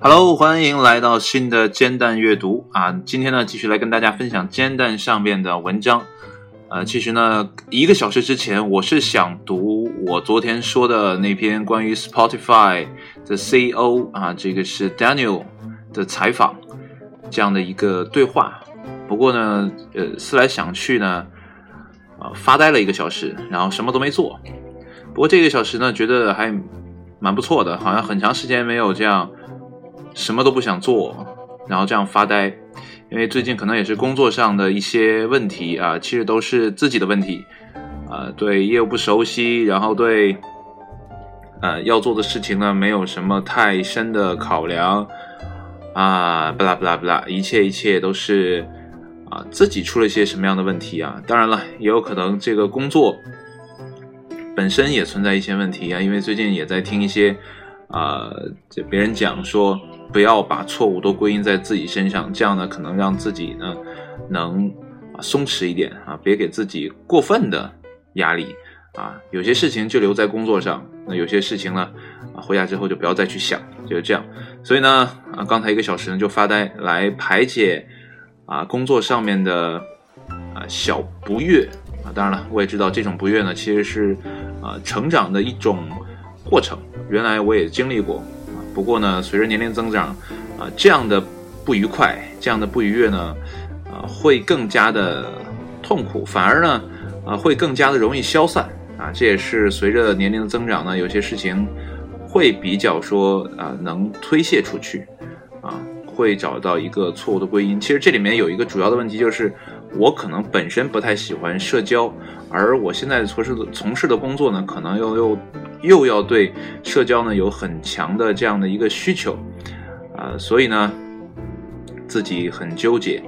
Hello，欢迎来到新的煎蛋阅读啊！今天呢，继续来跟大家分享煎蛋上面的文章。呃，其实呢，一个小时之前我是想读我昨天说的那篇关于 Spotify 的 CEO 啊，这个是 Daniel 的采访这样的一个对话。不过呢，呃，思来想去呢，啊，发呆了一个小时，然后什么都没做。不过这个小时呢，觉得还蛮不错的，好像很长时间没有这样。什么都不想做，然后这样发呆，因为最近可能也是工作上的一些问题啊，其实都是自己的问题，啊，对业务不熟悉，然后对，呃，要做的事情呢没有什么太深的考量，啊，不啦不啦不啦，一切一切都是啊自己出了一些什么样的问题啊？当然了，也有可能这个工作本身也存在一些问题啊，因为最近也在听一些啊，就别人讲说。不要把错误都归因在自己身上，这样呢可能让自己呢能松弛一点啊，别给自己过分的压力啊。有些事情就留在工作上，那有些事情呢啊回家之后就不要再去想，就是这样。所以呢啊刚才一个小时呢就发呆来排解啊工作上面的啊小不悦啊。当然了，我也知道这种不悦呢其实是啊成长的一种过程，原来我也经历过。啊不过呢，随着年龄增长，啊，这样的不愉快，这样的不愉悦呢，啊，会更加的痛苦，反而呢，啊，会更加的容易消散，啊，这也是随着年龄的增长呢，有些事情会比较说啊，能推卸出去，啊，会找到一个错误的归因。其实这里面有一个主要的问题，就是我可能本身不太喜欢社交，而我现在从事的从事的工作呢，可能又又。又要对社交呢有很强的这样的一个需求，啊，所以呢自己很纠结，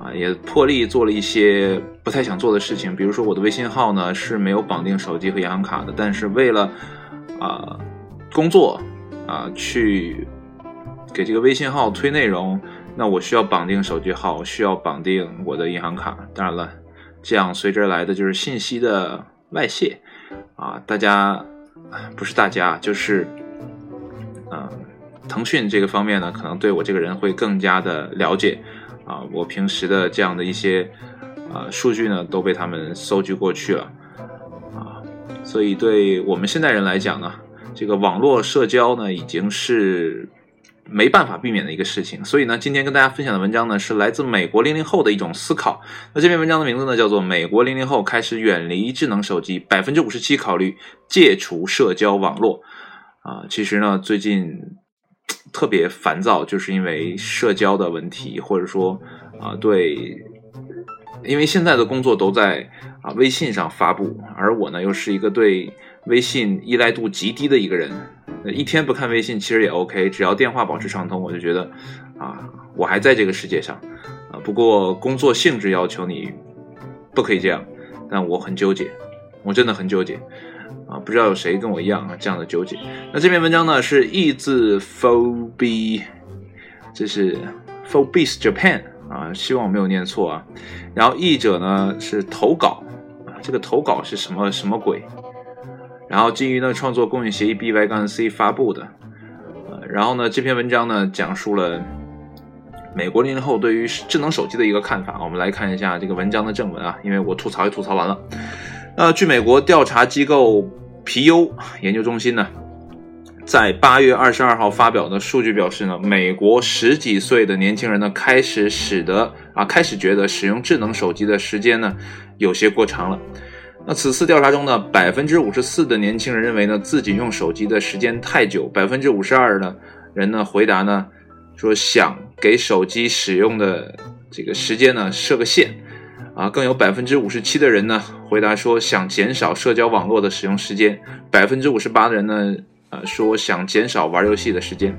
啊，也破例做了一些不太想做的事情，比如说我的微信号呢是没有绑定手机和银行卡的，但是为了啊工作啊去给这个微信号推内容，那我需要绑定手机号，需要绑定我的银行卡，当然了，这样随之而来的就是信息的外泄，啊，大家。不是大家，就是，嗯，腾讯这个方面呢，可能对我这个人会更加的了解，啊，我平时的这样的一些，呃，数据呢，都被他们搜集过去了，啊，所以对我们现代人来讲呢，这个网络社交呢，已经是。没办法避免的一个事情，所以呢，今天跟大家分享的文章呢，是来自美国零零后的一种思考。那这篇文章的名字呢，叫做《美国零零后开始远离智能手机，百分之五十七考虑戒除社交网络》。啊，其实呢，最近特别烦躁，就是因为社交的问题，或者说啊，对，因为现在的工作都在啊微信上发布，而我呢，又是一个对微信依赖度极低的一个人。一天不看微信其实也 OK，只要电话保持畅通，我就觉得，啊，我还在这个世界上，啊，不过工作性质要求你不可以这样，但我很纠结，我真的很纠结，啊，不知道有谁跟我一样啊这样的纠结。那这篇文章呢是译自 Phobie，这是 Phobies Japan 啊，希望我没有念错啊。然后译者呢是投稿，啊，这个投稿是什么什么鬼？然后基于呢创作公允协议 BY 杠 C 发布的，呃，然后呢这篇文章呢讲述了美国零零后对于智能手机的一个看法。我们来看一下这个文章的正文啊，因为我吐槽也吐槽完了。呃，据美国调查机构皮尤研究中心呢，在八月二十二号发表的数据表示呢，美国十几岁的年轻人呢开始使得啊开始觉得使用智能手机的时间呢有些过长了。那此次调查中呢，百分之五十四的年轻人认为呢自己用手机的时间太久，百分之五十二的人呢回答呢说想给手机使用的这个时间呢设个限，啊，更有百分之五十七的人呢回答说想减少社交网络的使用时间，百分之五十八的人呢呃说想减少玩游戏的时间。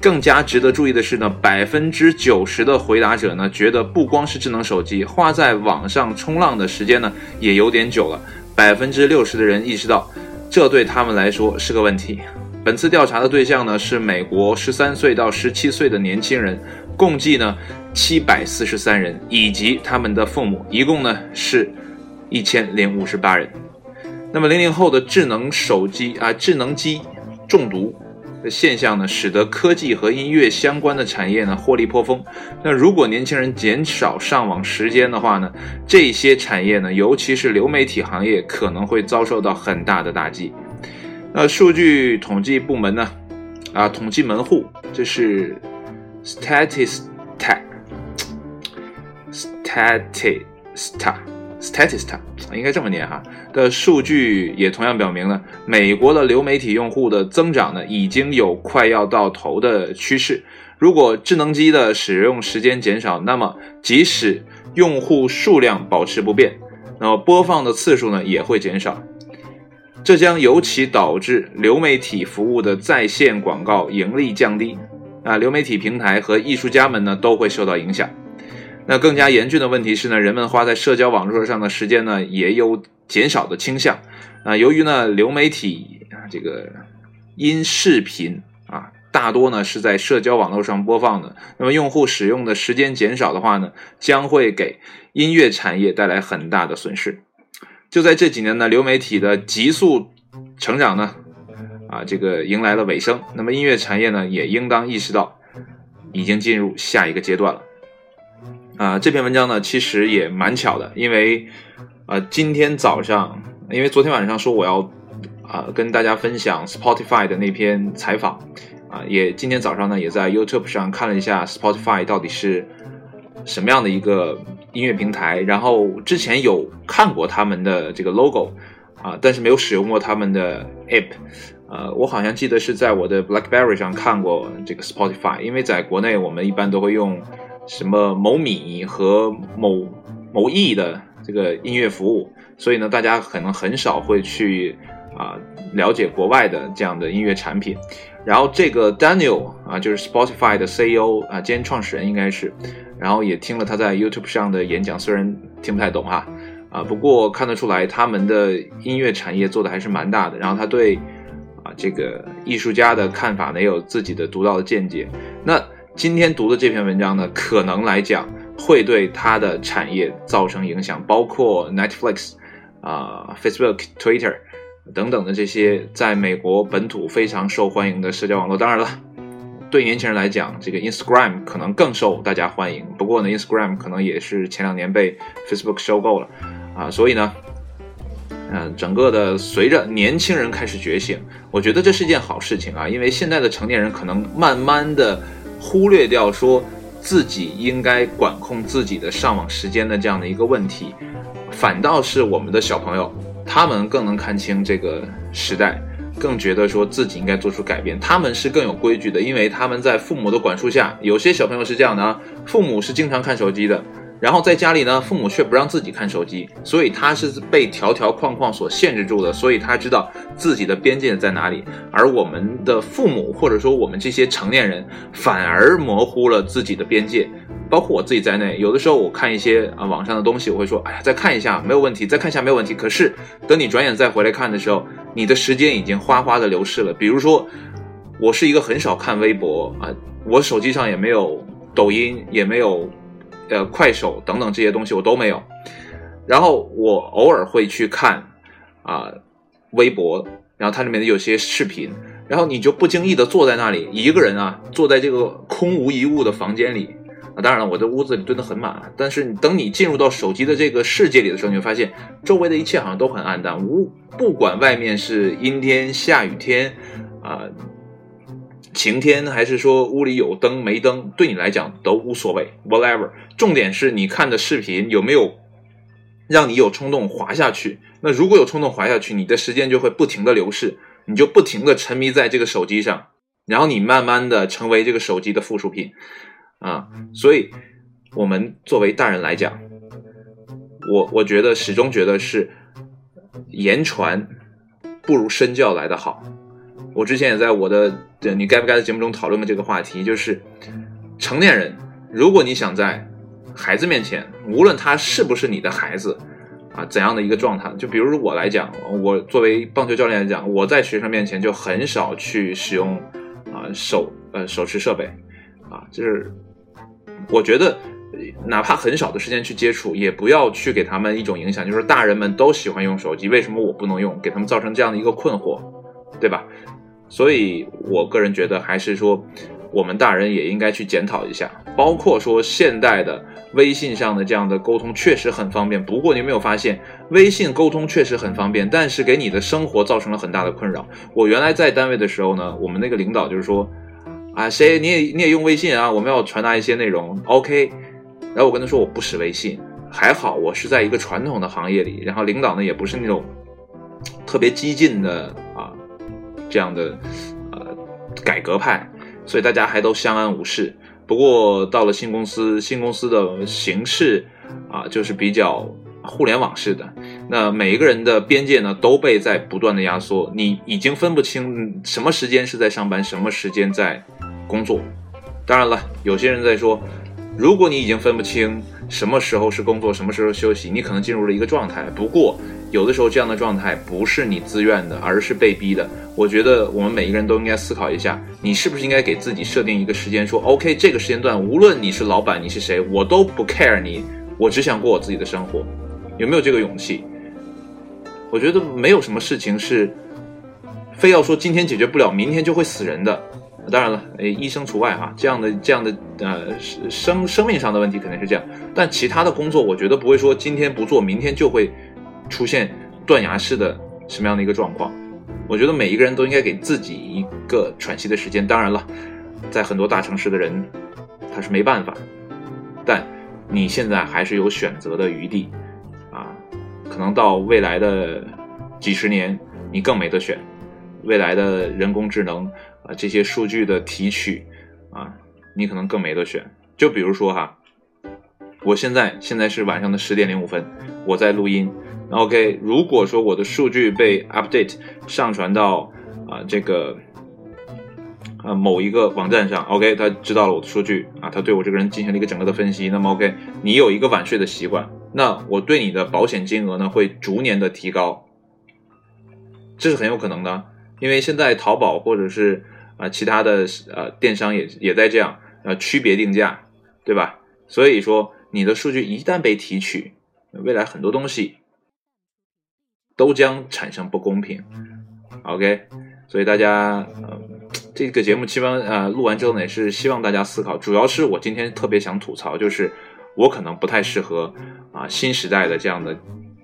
更加值得注意的是呢，百分之九十的回答者呢觉得不光是智能手机，花在网上冲浪的时间呢也有点久了。百分之六十的人意识到，这对他们来说是个问题。本次调查的对象呢是美国十三岁到十七岁的年轻人，共计呢七百四十三人，以及他们的父母，一共呢是一千零五十八人。那么零零后的智能手机啊，智能机中毒。的现象呢，使得科技和音乐相关的产业呢获利颇丰。那如果年轻人减少上网时间的话呢，这些产业呢，尤其是流媒体行业可能会遭受到很大的打击。那数据统计部门呢，啊，统计门户，这是 Statista，Statista。Statista 应该这么念哈的数据也同样表明了，美国的流媒体用户的增长呢已经有快要到头的趋势。如果智能机的使用时间减少，那么即使用户数量保持不变，那么播放的次数呢也会减少。这将尤其导致流媒体服务的在线广告盈利降低。啊，流媒体平台和艺术家们呢都会受到影响。那更加严峻的问题是呢，人们花在社交网络上的时间呢，也有减少的倾向。啊，由于呢，流媒体啊，这个音视频啊，大多呢是在社交网络上播放的。那么，用户使用的时间减少的话呢，将会给音乐产业带来很大的损失。就在这几年呢，流媒体的急速成长呢，啊，这个迎来了尾声。那么，音乐产业呢，也应当意识到，已经进入下一个阶段了。啊，这篇文章呢，其实也蛮巧的，因为，呃，今天早上，因为昨天晚上说我要，啊，跟大家分享 Spotify 的那篇采访，啊，也今天早上呢，也在 YouTube 上看了一下 Spotify 到底是什么样的一个音乐平台，然后之前有看过他们的这个 logo，啊，但是没有使用过他们的 app，呃，我好像记得是在我的 BlackBerry 上看过这个 Spotify，因为在国内我们一般都会用。什么某米和某某易的这个音乐服务，所以呢，大家可能很少会去啊了解国外的这样的音乐产品。然后这个 Daniel 啊，就是 Spotify 的 CEO 啊兼创始人应该是，然后也听了他在 YouTube 上的演讲，虽然听不太懂哈啊，不过看得出来他们的音乐产业做的还是蛮大的。然后他对啊这个艺术家的看法呢，也有自己的独到的见解。那。今天读的这篇文章呢，可能来讲会对它的产业造成影响，包括 Netflix、啊 Facebook、Twitter 等等的这些在美国本土非常受欢迎的社交网络。当然了，对年轻人来讲，这个 Instagram 可能更受大家欢迎。不过呢，Instagram 可能也是前两年被 Facebook 收购了，啊，所以呢，嗯，整个的随着年轻人开始觉醒，我觉得这是一件好事情啊，因为现在的成年人可能慢慢的。忽略掉说自己应该管控自己的上网时间的这样的一个问题，反倒是我们的小朋友，他们更能看清这个时代，更觉得说自己应该做出改变。他们是更有规矩的，因为他们在父母的管束下。有些小朋友是这样的啊，父母是经常看手机的。然后在家里呢，父母却不让自己看手机，所以他是被条条框框所限制住的，所以他知道自己的边界在哪里。而我们的父母或者说我们这些成年人，反而模糊了自己的边界，包括我自己在内。有的时候我看一些啊网上的东西，我会说，哎呀，再看一下没有问题，再看一下没有问题。可是等你转眼再回来看的时候，你的时间已经哗哗的流逝了。比如说，我是一个很少看微博啊，我手机上也没有抖音，也没有。呃，快手等等这些东西我都没有，然后我偶尔会去看啊微博，然后它里面的有些视频，然后你就不经意的坐在那里一个人啊，坐在这个空无一物的房间里啊，当然了，我的屋子里蹲得很满，但是等你进入到手机的这个世界里的时候，你会发现周围的一切好像都很暗淡，无不管外面是阴天下雨天啊。晴天还是说屋里有灯没灯，对你来讲都无所谓，whatever。重点是你看的视频有没有让你有冲动滑下去？那如果有冲动滑下去，你的时间就会不停的流逝，你就不停的沉迷在这个手机上，然后你慢慢的成为这个手机的附属品啊。所以，我们作为大人来讲，我我觉得始终觉得是言传不如身教来的好。我之前也在我的对“你该不该”的节目中讨论过这个话题，就是成年人，如果你想在孩子面前，无论他是不是你的孩子，啊，怎样的一个状态，就比如我来讲，我作为棒球教练来讲，我在学生面前就很少去使用啊手呃手持设备，啊，就是我觉得哪怕很少的时间去接触，也不要去给他们一种影响，就是大人们都喜欢用手机，为什么我不能用？给他们造成这样的一个困惑，对吧？所以我个人觉得，还是说我们大人也应该去检讨一下，包括说现代的微信上的这样的沟通确实很方便。不过你有没有发现，微信沟通确实很方便，但是给你的生活造成了很大的困扰。我原来在单位的时候呢，我们那个领导就是说，啊，谁你也你也用微信啊？我们要传达一些内容，OK。然后我跟他说我不使微信，还好我是在一个传统的行业里，然后领导呢也不是那种特别激进的啊。这样的呃改革派，所以大家还都相安无事。不过到了新公司，新公司的形式啊，就是比较互联网式的。那每一个人的边界呢，都被在不断的压缩。你已经分不清什么时间是在上班，什么时间在工作。当然了，有些人在说，如果你已经分不清什么时候是工作，什么时候休息，你可能进入了一个状态。不过，有的时候这样的状态不是你自愿的，而是被逼的。我觉得我们每一个人都应该思考一下，你是不是应该给自己设定一个时间，说 OK，这个时间段，无论你是老板，你是谁，我都不 care 你，我只想过我自己的生活。有没有这个勇气？我觉得没有什么事情是非要说今天解决不了，明天就会死人的。当然了，哎，医生除外哈。这样的这样的呃生生命上的问题肯定是这样，但其他的工作，我觉得不会说今天不做，明天就会。出现断崖式的什么样的一个状况？我觉得每一个人都应该给自己一个喘息的时间。当然了，在很多大城市的人他是没办法，但你现在还是有选择的余地啊！可能到未来的几十年，你更没得选。未来的人工智能啊，这些数据的提取啊，你可能更没得选。就比如说哈，我现在现在是晚上的十点零五分，我在录音。OK，如果说我的数据被 update 上传到啊这个呃某一个网站上，OK，他知道了我的数据啊，他对我这个人进行了一个整个的分析。那么 OK，你有一个晚睡的习惯，那我对你的保险金额呢会逐年的提高，这是很有可能的，因为现在淘宝或者是啊其他的呃电商也也在这样呃区别定价，对吧？所以说你的数据一旦被提取，未来很多东西。都将产生不公平，OK，所以大家，呃，这个节目希望，呃，录完之后呢，也是希望大家思考。主要是我今天特别想吐槽，就是我可能不太适合啊新时代的这样的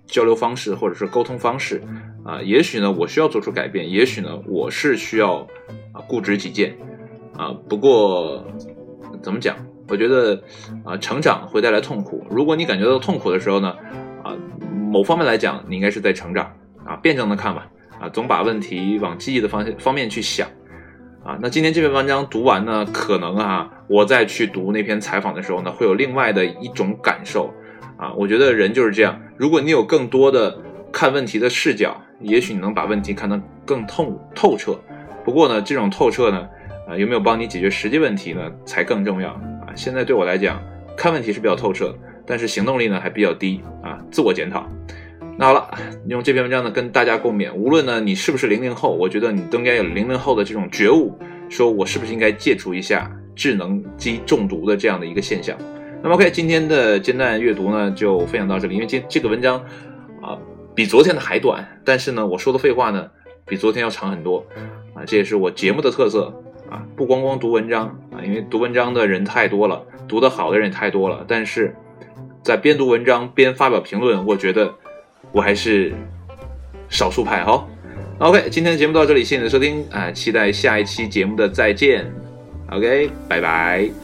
交流方式或者是沟通方式啊，也许呢我需要做出改变，也许呢我是需要啊固执己见啊。不过怎么讲，我觉得啊成长会带来痛苦。如果你感觉到痛苦的时候呢？啊某方面来讲，你应该是在成长啊，辩证的看吧，啊，总把问题往积极的方向方面去想，啊，那今天这篇文章读完呢，可能啊，我再去读那篇采访的时候呢，会有另外的一种感受，啊，我觉得人就是这样，如果你有更多的看问题的视角，也许你能把问题看得更透透彻。不过呢，这种透彻呢，啊，有没有帮你解决实际问题呢，才更重要啊。现在对我来讲，看问题是比较透彻。但是行动力呢还比较低啊，自我检讨。那好了，用这篇文章呢跟大家共勉。无论呢你是不是零零后，我觉得你都应该有零零后的这种觉悟，说我是不是应该戒除一下智能机中毒的这样的一个现象。那么 OK，今天的煎蛋阅读呢就分享到这里，因为今这个文章啊比昨天的还短，但是呢我说的废话呢比昨天要长很多啊，这也是我节目的特色啊，不光光读文章啊，因为读文章的人太多了，读得好的人也太多了，但是。在边读文章边发表评论，我觉得我还是少数派哈。OK，今天的节目到这里，谢谢你的收听啊，期待下一期节目的再见。OK，拜拜。